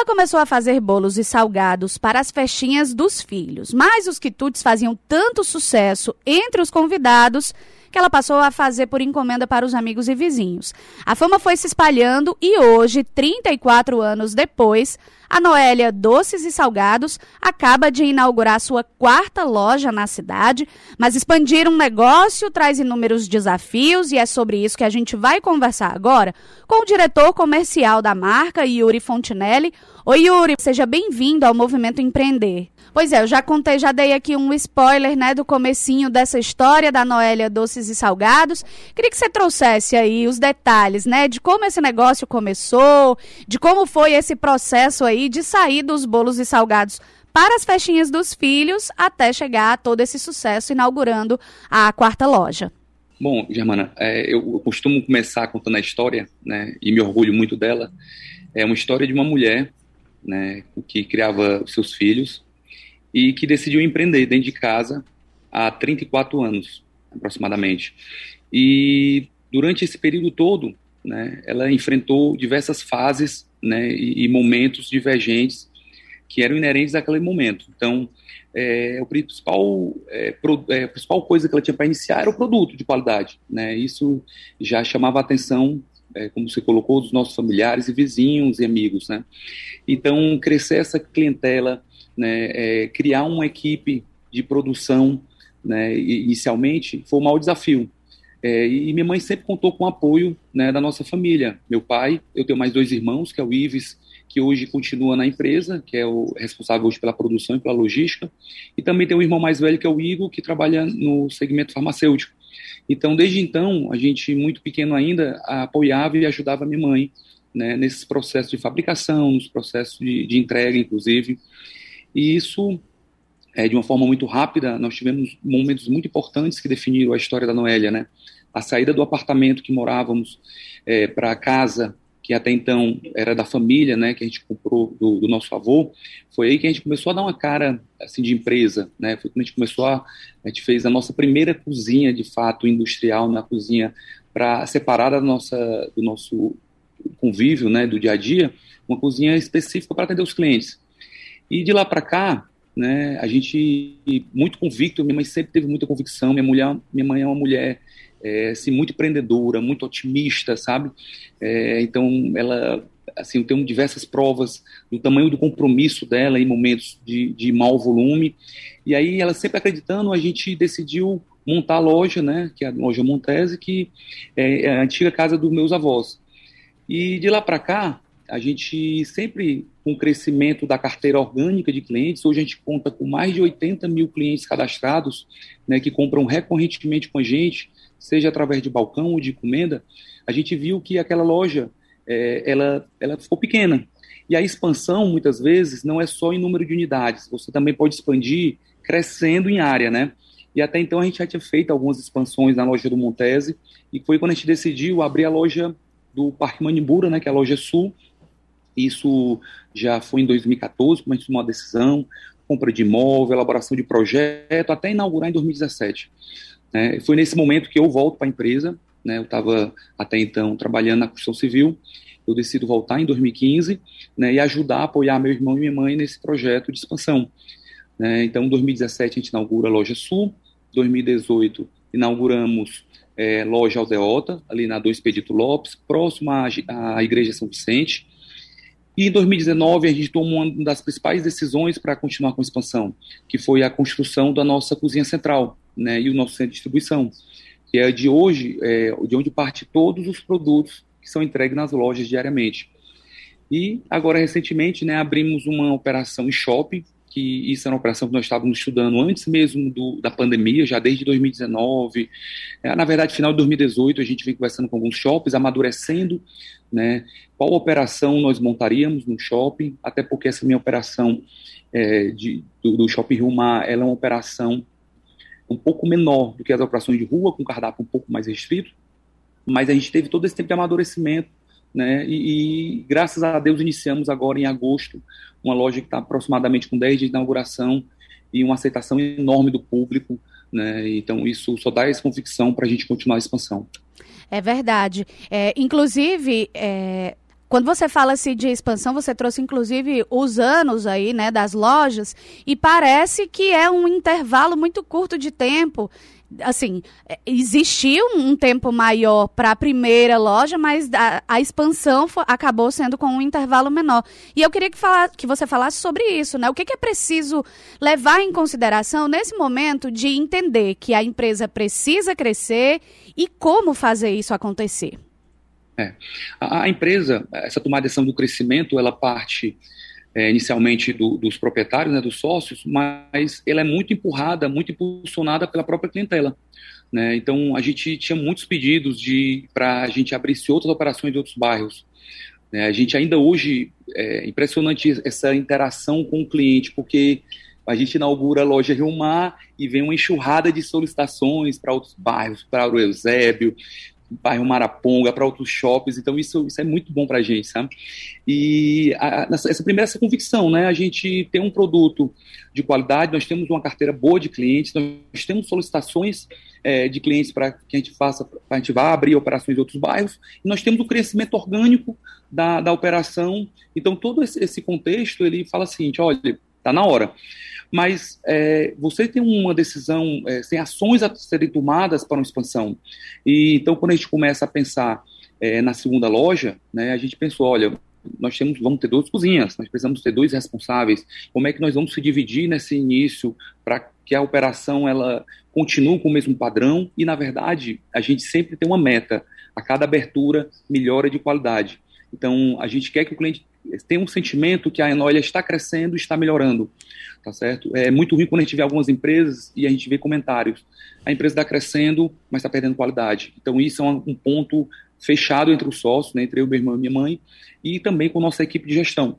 Ela começou a fazer bolos e salgados para as festinhas dos filhos, mas os quitutes faziam tanto sucesso entre os convidados que ela passou a fazer por encomenda para os amigos e vizinhos. A fama foi se espalhando e hoje, 34 anos depois, a Noélia Doces e Salgados acaba de inaugurar sua quarta loja na cidade, mas expandir um negócio traz inúmeros desafios e é sobre isso que a gente vai conversar agora com o diretor comercial da marca, Yuri Fontinelli. Oi, Yuri, seja bem-vindo ao Movimento Empreender. Pois é, eu já contei, já dei aqui um spoiler, né, do comecinho dessa história da Noélia Doces e Salgados. Queria que você trouxesse aí os detalhes, né, de como esse negócio começou, de como foi esse processo aí de sair dos bolos e salgados para as festinhas dos filhos até chegar a todo esse sucesso inaugurando a quarta loja. Bom, Germana, é, eu costumo começar contando a história, né, e me orgulho muito dela. É uma história de uma mulher, né, que criava seus filhos e que decidiu empreender dentro de casa há 34 anos, aproximadamente. E durante esse período todo, né, ela enfrentou diversas fases né, e, e, momentos divergentes que eram inerentes àquele momento. Então, é, o principal, é, pro, é, a principal coisa que ela tinha para iniciar era o produto de qualidade. Né? Isso já chamava a atenção, é, como você colocou, dos nossos familiares e vizinhos e amigos. Né? Então, crescer essa clientela né, é, criar uma equipe de produção, né, inicialmente, foi um maior desafio. É, e minha mãe sempre contou com o apoio né, da nossa família. Meu pai, eu tenho mais dois irmãos, que é o Ives, que hoje continua na empresa, que é o responsável hoje pela produção e pela logística, e também tem um irmão mais velho, que é o Igor, que trabalha no segmento farmacêutico. Então, desde então, a gente, muito pequeno ainda, apoiava e ajudava minha mãe né, nesses processos de fabricação, nos processos de, de entrega, inclusive. E isso, é, de uma forma muito rápida, nós tivemos momentos muito importantes que definiram a história da Noélia, né? A saída do apartamento que morávamos é, para a casa que até então era da família, né, que a gente comprou do, do, nosso avô, foi aí que a gente começou a dar uma cara assim de empresa, né? Foi quando a gente começou a a gente fez a nossa primeira cozinha de fato industrial na cozinha para separar da nossa do nosso convívio, né, do dia a dia, uma cozinha específica para atender os clientes. E de lá para cá, né, a gente muito convicto, minha mãe sempre teve muita convicção, minha mulher, minha mãe é uma mulher é, assim, muito empreendedora, muito otimista, sabe? É, então ela assim, eu tenho diversas provas do tamanho do compromisso dela em momentos de, de mau volume. E aí, ela sempre acreditando, a gente decidiu montar a loja, né, que é a loja Montese, que é, a antiga casa dos meus avós. E de lá para cá, a gente sempre, com o crescimento da carteira orgânica de clientes, hoje a gente conta com mais de 80 mil clientes cadastrados, né, que compram recorrentemente com a gente, seja através de balcão ou de encomenda, a gente viu que aquela loja, é, ela, ela ficou pequena. E a expansão, muitas vezes, não é só em número de unidades, você também pode expandir crescendo em área, né? E até então a gente já tinha feito algumas expansões na loja do Montese, e foi quando a gente decidiu abrir a loja do Parque Manimbura, né, que é a loja sul, isso já foi em 2014, como a gente tomou uma decisão, compra de imóvel, elaboração de projeto, até inaugurar em 2017. Né? Foi nesse momento que eu volto para a empresa, né? eu estava até então trabalhando na construção civil, eu decido voltar em 2015 né, e ajudar, apoiar meu irmão e minha mãe nesse projeto de expansão. Né? Então, em 2017 a gente inaugura a Loja Sul, 2018 inauguramos é, Loja Aldeota, ali na 2 Pedito Lopes, próximo à, à Igreja São Vicente, e em 2019 a gente tomou uma das principais decisões para continuar com a expansão, que foi a construção da nossa cozinha central, né, e o nosso centro de distribuição, que é de hoje, é, de onde parte todos os produtos que são entregues nas lojas diariamente. E agora recentemente, né, abrimos uma operação em shopping, que isso era uma operação que nós estávamos estudando antes mesmo do, da pandemia, já desde 2019. É, na verdade, final de 2018, a gente vem conversando com alguns shoppings, amadurecendo né, qual operação nós montaríamos no shopping, até porque essa minha operação é, de, do, do Shopping Mar, ela é uma operação um pouco menor do que as operações de rua, com cardápio um pouco mais restrito, mas a gente teve todo esse tempo de amadurecimento, né, e, e graças a Deus iniciamos agora em agosto uma loja que está aproximadamente com 10 dias de inauguração e uma aceitação enorme do público, né, então isso só dá essa convicção para a gente continuar a expansão. É verdade. É, inclusive, é, quando você fala assim de expansão, você trouxe inclusive os anos aí, né, das lojas, e parece que é um intervalo muito curto de tempo. Assim, é, existiu um tempo maior para a primeira loja, mas a, a expansão foi, acabou sendo com um intervalo menor. E eu queria que, falar, que você falasse sobre isso, né? O que, que é preciso levar em consideração nesse momento de entender que a empresa precisa crescer e como fazer isso acontecer? É. A, a, empresa, essa tomada de decisão do crescimento, ela parte é, inicialmente do, dos proprietários, né, dos sócios, mas ela é muito empurrada, muito impulsionada pela própria clientela. Né? Então, a gente tinha muitos pedidos para a gente abrir outras operações de outros bairros. Né? A gente ainda hoje, é impressionante essa interação com o cliente, porque a gente inaugura a loja Rio Mar e vem uma enxurrada de solicitações para outros bairros, para o Eusébio, bairro Maraponga, para outros shoppings, então isso, isso é muito bom para a gente, sabe? E a, essa primeira essa convicção, né? A gente tem um produto de qualidade, nós temos uma carteira boa de clientes, nós temos solicitações é, de clientes para que a gente faça, a gente vá abrir operações em outros bairros, e nós temos o crescimento orgânico da, da operação, então todo esse, esse contexto, ele fala assim, olha, tá na hora mas é, você tem uma decisão, é, tem ações a serem tomadas para uma expansão. E então, quando a gente começa a pensar é, na segunda loja, né, a gente pensou, olha, nós temos, vamos ter duas cozinhas, nós precisamos ter dois responsáveis. Como é que nós vamos se dividir nesse início para que a operação ela continue com o mesmo padrão? E na verdade, a gente sempre tem uma meta. A cada abertura melhora de qualidade. Então, a gente quer que o cliente tenha um sentimento que a Enólia está crescendo, está melhorando tá certo? É muito ruim quando a gente vê algumas empresas e a gente vê comentários. A empresa está crescendo, mas está perdendo qualidade. Então, isso é um, ponto fechado entre os sócios, né, entre eu, meu irmão e minha mãe, e também com a nossa equipe de gestão.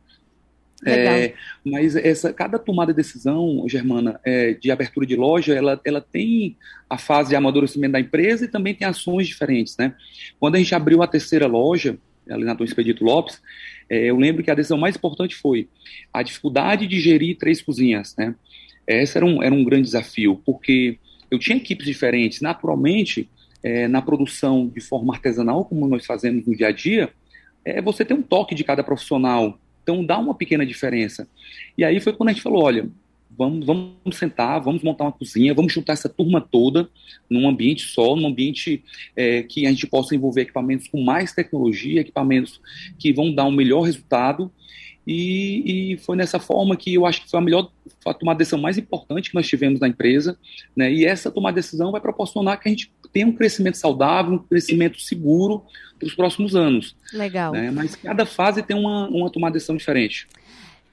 É, mas essa, cada tomada de decisão, Germana, é, de abertura de loja, ela, ela tem a fase de amadurecimento da empresa e também tem ações diferentes, né? Quando a gente abriu a terceira loja, ali na Dom Expedito Lopes, é, eu lembro que a decisão mais importante foi a dificuldade de gerir três cozinhas, né? Esse era um, era um grande desafio, porque eu tinha equipes diferentes. Naturalmente, é, na produção de forma artesanal, como nós fazemos no dia a dia, é, você tem um toque de cada profissional. Então, dá uma pequena diferença. E aí foi quando a gente falou, olha, vamos, vamos sentar, vamos montar uma cozinha, vamos juntar essa turma toda num ambiente só, num ambiente é, que a gente possa envolver equipamentos com mais tecnologia, equipamentos que vão dar um melhor resultado. E, e, foi nessa forma que eu acho que foi a melhor a tomar a decisão mais importante que nós tivemos na empresa, né? E essa tomar decisão vai proporcionar que a gente tenha um crescimento saudável, um crescimento seguro para os próximos anos. Legal. Né? Mas cada fase tem uma, uma tomada de decisão diferente.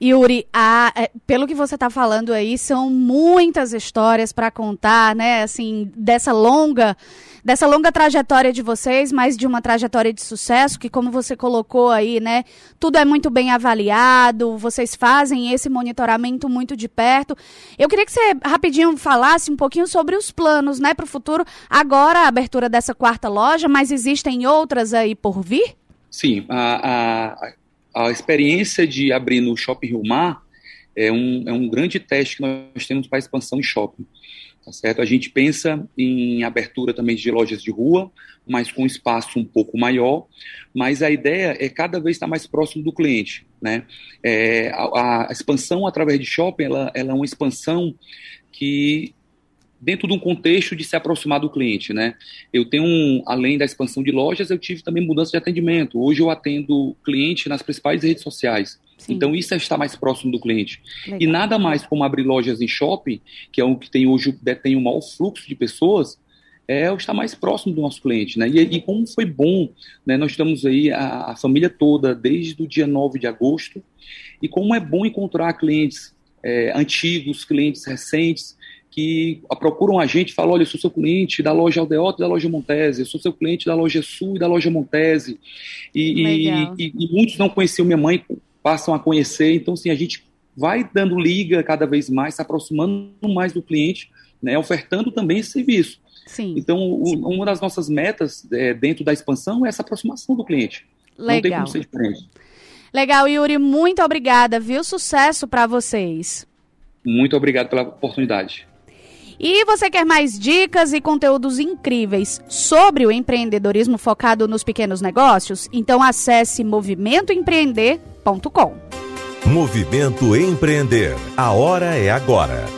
Yuri, a, é, pelo que você está falando aí, são muitas histórias para contar, né? Assim, dessa longa, dessa longa trajetória de vocês, mas de uma trajetória de sucesso, que como você colocou aí, né? Tudo é muito bem avaliado, vocês fazem esse monitoramento muito de perto. Eu queria que você rapidinho falasse um pouquinho sobre os planos, né, para o futuro. Agora a abertura dessa quarta loja, mas existem outras aí por vir? Sim, a, a a experiência de abrir no Shopping Rio Mar é um, é um grande teste que nós temos para expansão em shopping. Tá certo? A gente pensa em abertura também de lojas de rua, mas com espaço um pouco maior, mas a ideia é cada vez estar mais próximo do cliente. Né? É, a, a, expansão através de shopping ela, ela é uma expansão que dentro de um contexto de se aproximar do cliente, né? Eu tenho, um, além da expansão de lojas, eu tive também mudança de atendimento. Hoje eu atendo cliente nas principais redes sociais. Sim. Então isso é estar mais próximo do cliente. Legal. E nada mais como abrir lojas em shopping, que é o que tem hoje detém o maior fluxo de pessoas, é o estar mais próximo do nosso cliente, né? E, e como foi bom, né? Nós estamos aí a, a família toda desde o dia 9 de agosto, e como é bom encontrar clientes é, antigos, clientes recentes, que procuram a gente e falam, olha, eu sou seu cliente da loja Aldeota e da loja Montese, eu sou seu cliente da loja Sul e da loja Montese. E, e, e, muitos não conheciam minha mãe, passam a conhecer, então assim, a gente vai dando liga cada vez mais, se aproximando mais do cliente, né, ofertando também esse serviço. Sim. Então, o, uma das nossas metas é, dentro da expansão é essa aproximação do cliente. Legal. Não tem como ser diferente. Legal, Yuri, muito obrigada, viu? Sucesso para vocês. Muito obrigado pela oportunidade. E você quer mais dicas e conteúdos incríveis sobre o empreendedorismo focado nos pequenos negócios? Então acesse movimentoempreender.com. Movimento Empreender. A hora é agora.